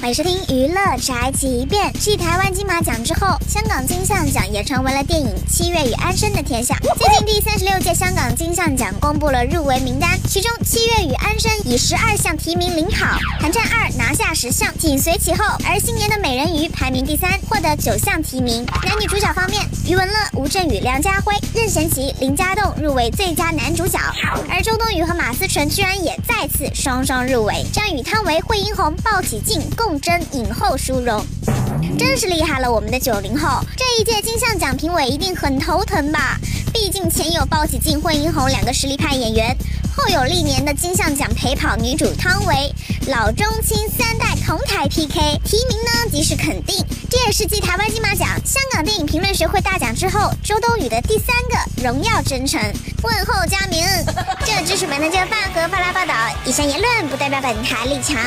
欢迎收听娱乐宅急便。继台湾金马奖之后，香港金像奖也成为了电影《七月与安生》的天下。最近第三十六届香港金像奖公布了入围名单，其中《七月与安生》以十二项提名领跑，《寒战二》拿下十项，紧随其后。而新年的美人排名第三，获得九项提名。男女主角方面，余文乐、吴镇宇、梁家辉、任贤齐、林家栋入围最佳男主角，而周冬雨和马思纯居然也再次双双入围。将与汤唯、惠英红、鲍起静共。争影后殊荣，真是厉害了！我们的九零后，这一届金像奖评委一定很头疼吧？毕竟前有鲍起静、惠英红两个实力派演员，后有历年的金像奖陪跑女主汤唯，老中青三代同台 PK，提名呢即是肯定。这也是继台湾金马奖、香港电影评论学会大奖之后，周冬雨的第三个荣耀征程。问候佳明，这只是本台就饭盒发来报道，以上言论不代表本台立场。